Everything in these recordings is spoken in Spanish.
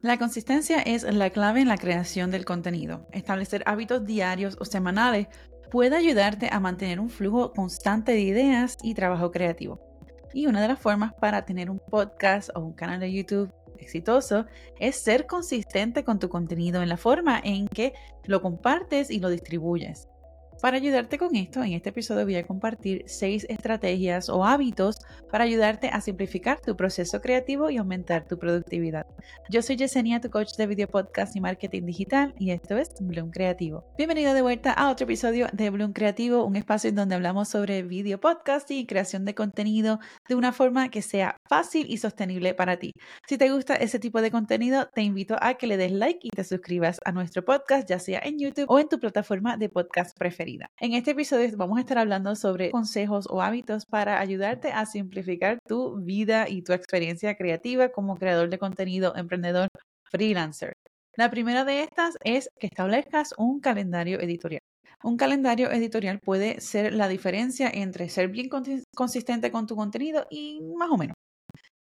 La consistencia es la clave en la creación del contenido. Establecer hábitos diarios o semanales puede ayudarte a mantener un flujo constante de ideas y trabajo creativo. Y una de las formas para tener un podcast o un canal de YouTube exitoso es ser consistente con tu contenido en la forma en que lo compartes y lo distribuyes. Para ayudarte con esto, en este episodio voy a compartir seis estrategias o hábitos para ayudarte a simplificar tu proceso creativo y aumentar tu productividad. Yo soy Yesenia, tu coach de video podcast y marketing digital, y esto es Bloom Creativo. Bienvenido de vuelta a otro episodio de Bloom Creativo, un espacio en donde hablamos sobre video podcast y creación de contenido de una forma que sea fácil y sostenible para ti. Si te gusta ese tipo de contenido, te invito a que le des like y te suscribas a nuestro podcast, ya sea en YouTube o en tu plataforma de podcast preferida. En este episodio vamos a estar hablando sobre consejos o hábitos para ayudarte a simplificar tu vida y tu experiencia creativa como creador de contenido, emprendedor, freelancer. La primera de estas es que establezcas un calendario editorial. Un calendario editorial puede ser la diferencia entre ser bien consistente con tu contenido y más o menos.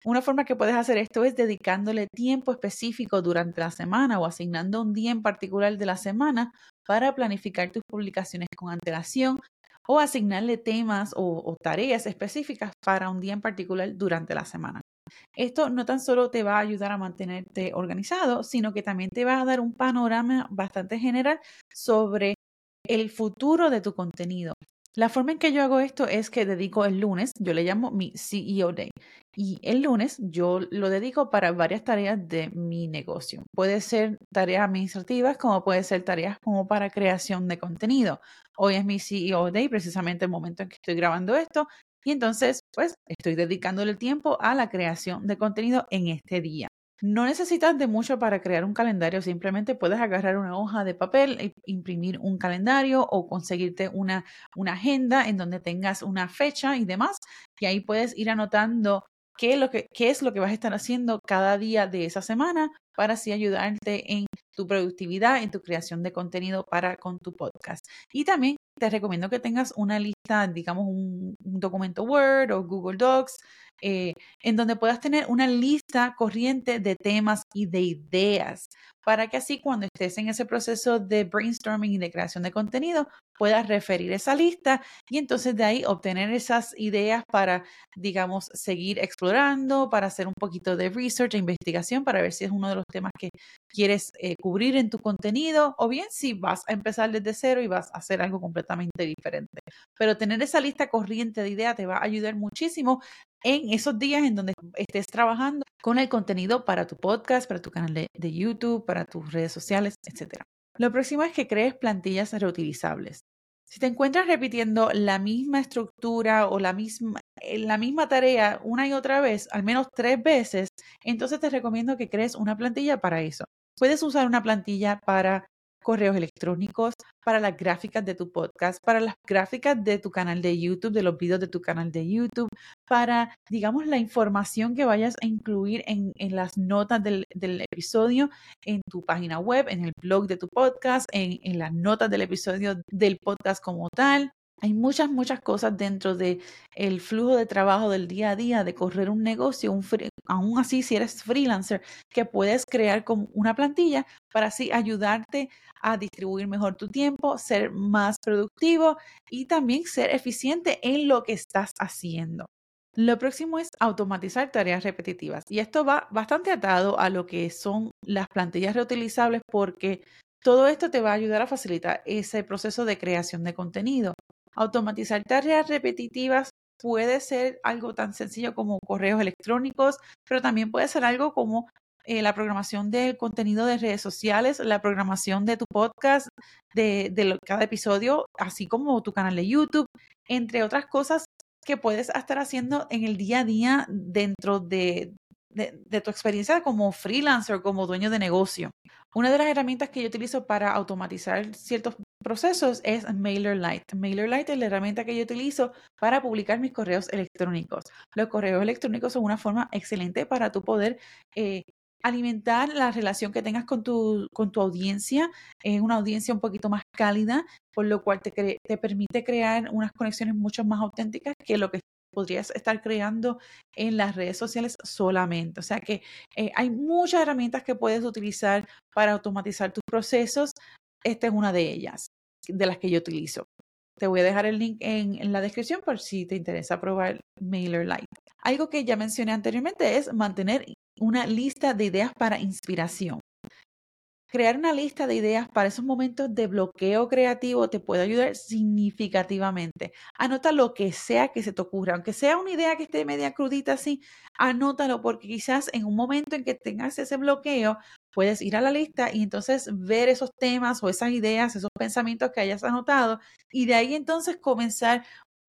Una forma que puedes hacer esto es dedicándole tiempo específico durante la semana o asignando un día en particular de la semana para planificar tus publicaciones con antelación o asignarle temas o, tareas específicas para un día en particular durante la semana. Esto no tan solo te va a ayudar a mantenerte organizado, sino que también te va a dar un panorama bastante general sobre el futuro de tu contenido. La forma en que yo hago esto es que dedico el lunes, yo le llamo mi CEO Day, y el lunes yo lo dedico para varias tareas de mi negocio. Puede ser tareas administrativas como puede ser tareas como para creación de contenido. Hoy es mi CEO Day, precisamente el momento en que estoy grabando esto, y entonces pues estoy dedicándole el tiempo a la creación de contenido en este día. No necesitas de mucho para crear un calendario, simplemente puedes agarrar una hoja de papel, e imprimir un calendario o conseguirte una agenda en donde tengas una fecha y demás, y ahí puedes ir anotando qué es, lo que, qué es lo que vas a estar haciendo cada día de esa semana para así ayudarte en tu productividad, en tu creación de contenido para con tu podcast. Y también te recomiendo que tengas una lista, digamos, un, documento Word o Google Docs eh, en donde puedas tener una lista corriente de temas y de ideas para que así cuando estés en ese proceso de brainstorming y de creación de contenido puedas referir esa lista y entonces de ahí obtener esas ideas para, digamos, seguir explorando, para hacer un poquito de research e investigación para ver si es uno de los temas que quieres eh, cubrir en tu contenido o bien si vas a empezar desde cero y vas a hacer algo completamente diferente. Pero tener esa lista corriente de ideas te va a ayudar muchísimo en esos días en donde estés trabajando con el contenido para tu podcast, para tu canal de, YouTube, para tus redes sociales, etc. Lo próximo es que crees plantillas reutilizables. Si te encuentras repitiendo la misma estructura o la misma, eh, la misma tarea una y otra vez, al menos tres veces, entonces te recomiendo que crees una plantilla para eso. Puedes usar una plantilla para correos electrónicos, para las gráficas de tu podcast, para las gráficas de tu canal de YouTube, de los videos de tu canal de YouTube, para, digamos, la información que vayas a incluir en, las notas del, episodio, en tu página web, en el blog de tu podcast, en, en las notas del episodio del podcast como tal. Hay muchas, muchas cosas dentro de el flujo de trabajo del día a día, de correr un negocio, aún así si eres freelancer, que puedes crear como una plantilla para así ayudarte a distribuir mejor tu tiempo, ser más productivo y también ser eficiente en lo que estás haciendo. Lo próximo es automatizar tareas repetitivas y esto va bastante atado a lo que son las plantillas reutilizables porque todo esto te va a ayudar a facilitar ese proceso de creación de contenido. Automatizar tareas repetitivas puede ser algo tan sencillo como correos electrónicos, pero también puede ser algo como eh, la programación del contenido de redes sociales, la programación de tu podcast, de, cada episodio, así como tu canal de YouTube, entre otras cosas que puedes estar haciendo en el día a día dentro de, de, tu experiencia como freelancer, como dueño de negocio. Una de las herramientas que yo utilizo para automatizar ciertos procesos es MailerLite. MailerLite es la herramienta que yo utilizo para publicar mis correos electrónicos. Los correos electrónicos son una forma excelente para tu poder eh, alimentar la relación que tengas con tu, con tu audiencia, es una audiencia un poquito más cálida, por lo cual te, te permite crear unas conexiones mucho más auténticas que lo que podrías estar creando en las redes sociales solamente. O sea que eh, hay muchas herramientas que puedes utilizar para automatizar tus procesos. Esta es una de ellas, de las que yo utilizo. Te voy a dejar el link en, la descripción por si te interesa probar MailerLite. Algo que ya mencioné anteriormente es mantener una lista de ideas para inspiración. Crear una lista de ideas para esos momentos de bloqueo creativo te puede ayudar significativamente. Anota lo que sea que se te ocurra, aunque sea una idea que esté media crudita así, anótalo porque quizás en un momento en que tengas ese bloqueo, puedes ir a la lista y entonces ver esos temas o esas ideas, esos pensamientos que hayas anotado y de ahí entonces comenzar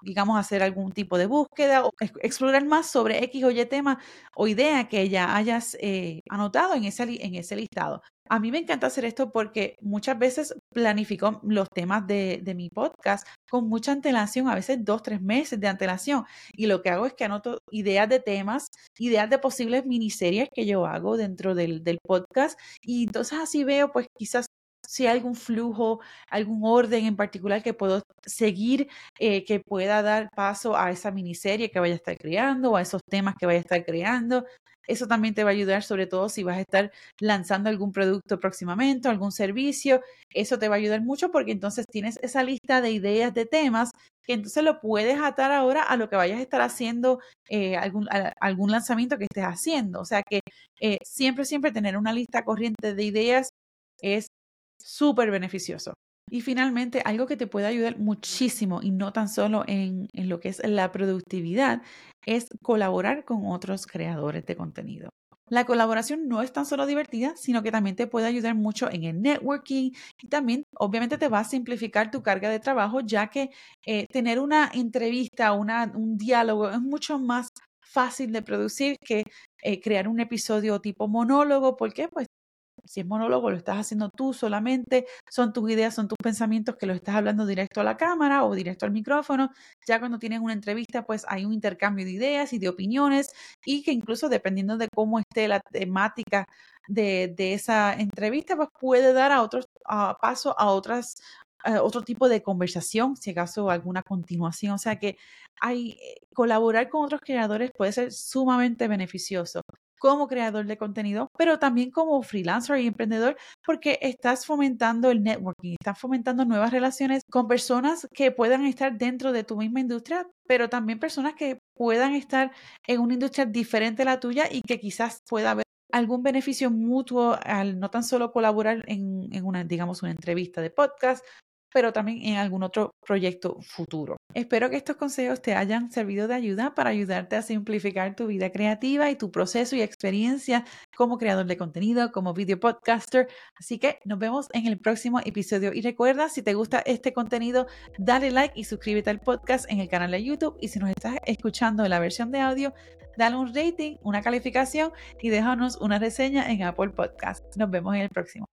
digamos, hacer algún tipo de búsqueda o explorar más sobre X o Y tema o idea que ya hayas eh, anotado en ese, en ese listado. A mí me encanta hacer esto porque muchas veces planifico los temas de, mi podcast con mucha antelación, a veces dos, tres meses de antelación. Y lo que hago es que anoto ideas de temas, ideas de posibles miniseries que yo hago dentro del, del podcast. Y entonces así veo, pues quizás si hay algún flujo, algún orden en particular que puedo seguir, eh, que pueda dar paso a esa miniserie que vaya a estar creando o a esos temas que vaya a estar creando. Eso también te va a ayudar, sobre todo si vas a estar lanzando algún producto próximamente, algún servicio. Eso te va a ayudar mucho porque entonces tienes esa lista de ideas, de temas, que entonces lo puedes atar ahora a lo que vayas a estar haciendo, eh, algún, algún lanzamiento que estés haciendo. O sea que eh, siempre, siempre tener una lista corriente de ideas es súper beneficioso. Y finalmente, algo que te puede ayudar muchísimo y no tan solo en, en, lo que es la productividad, es colaborar con otros creadores de contenido. La colaboración no es tan solo divertida, sino que también te puede ayudar mucho en el networking y también obviamente te va a simplificar tu carga de trabajo, ya que eh, tener una entrevista, una, un diálogo es mucho más fácil de producir que eh, crear un episodio tipo monólogo. ¿Por qué? Pues si es monólogo, lo estás haciendo tú solamente, son tus ideas, son tus pensamientos que lo estás hablando directo a la cámara o directo al micrófono. Ya cuando tienes una entrevista, pues hay un intercambio de ideas y de opiniones y que incluso dependiendo de cómo esté la temática de, esa entrevista, pues puede dar a otros paso a otras otro tipo de conversación, si acaso alguna continuación. O sea que hay, eh, colaborar con otros creadores puede ser sumamente beneficioso como creador de contenido, pero también como freelancer y emprendedor, porque estás fomentando el networking, estás fomentando nuevas relaciones con personas que puedan estar dentro de tu misma industria, pero también personas que puedan estar en una industria diferente a la tuya y que quizás pueda haber algún beneficio mutuo al no tan solo colaborar en, en, una, digamos, una entrevista de podcast pero también en algún otro proyecto futuro. Espero que estos consejos te hayan servido de ayuda para ayudarte a simplificar tu vida creativa y tu proceso y experiencia como creador de contenido, como video podcaster. Así que nos vemos en el próximo episodio. Y recuerda, si te gusta este contenido, dale like y suscríbete al podcast en el canal de YouTube. Y si nos estás escuchando en la versión de audio, dale un rating, una calificación y déjanos una reseña en Apple Podcast. Nos vemos en el próximo.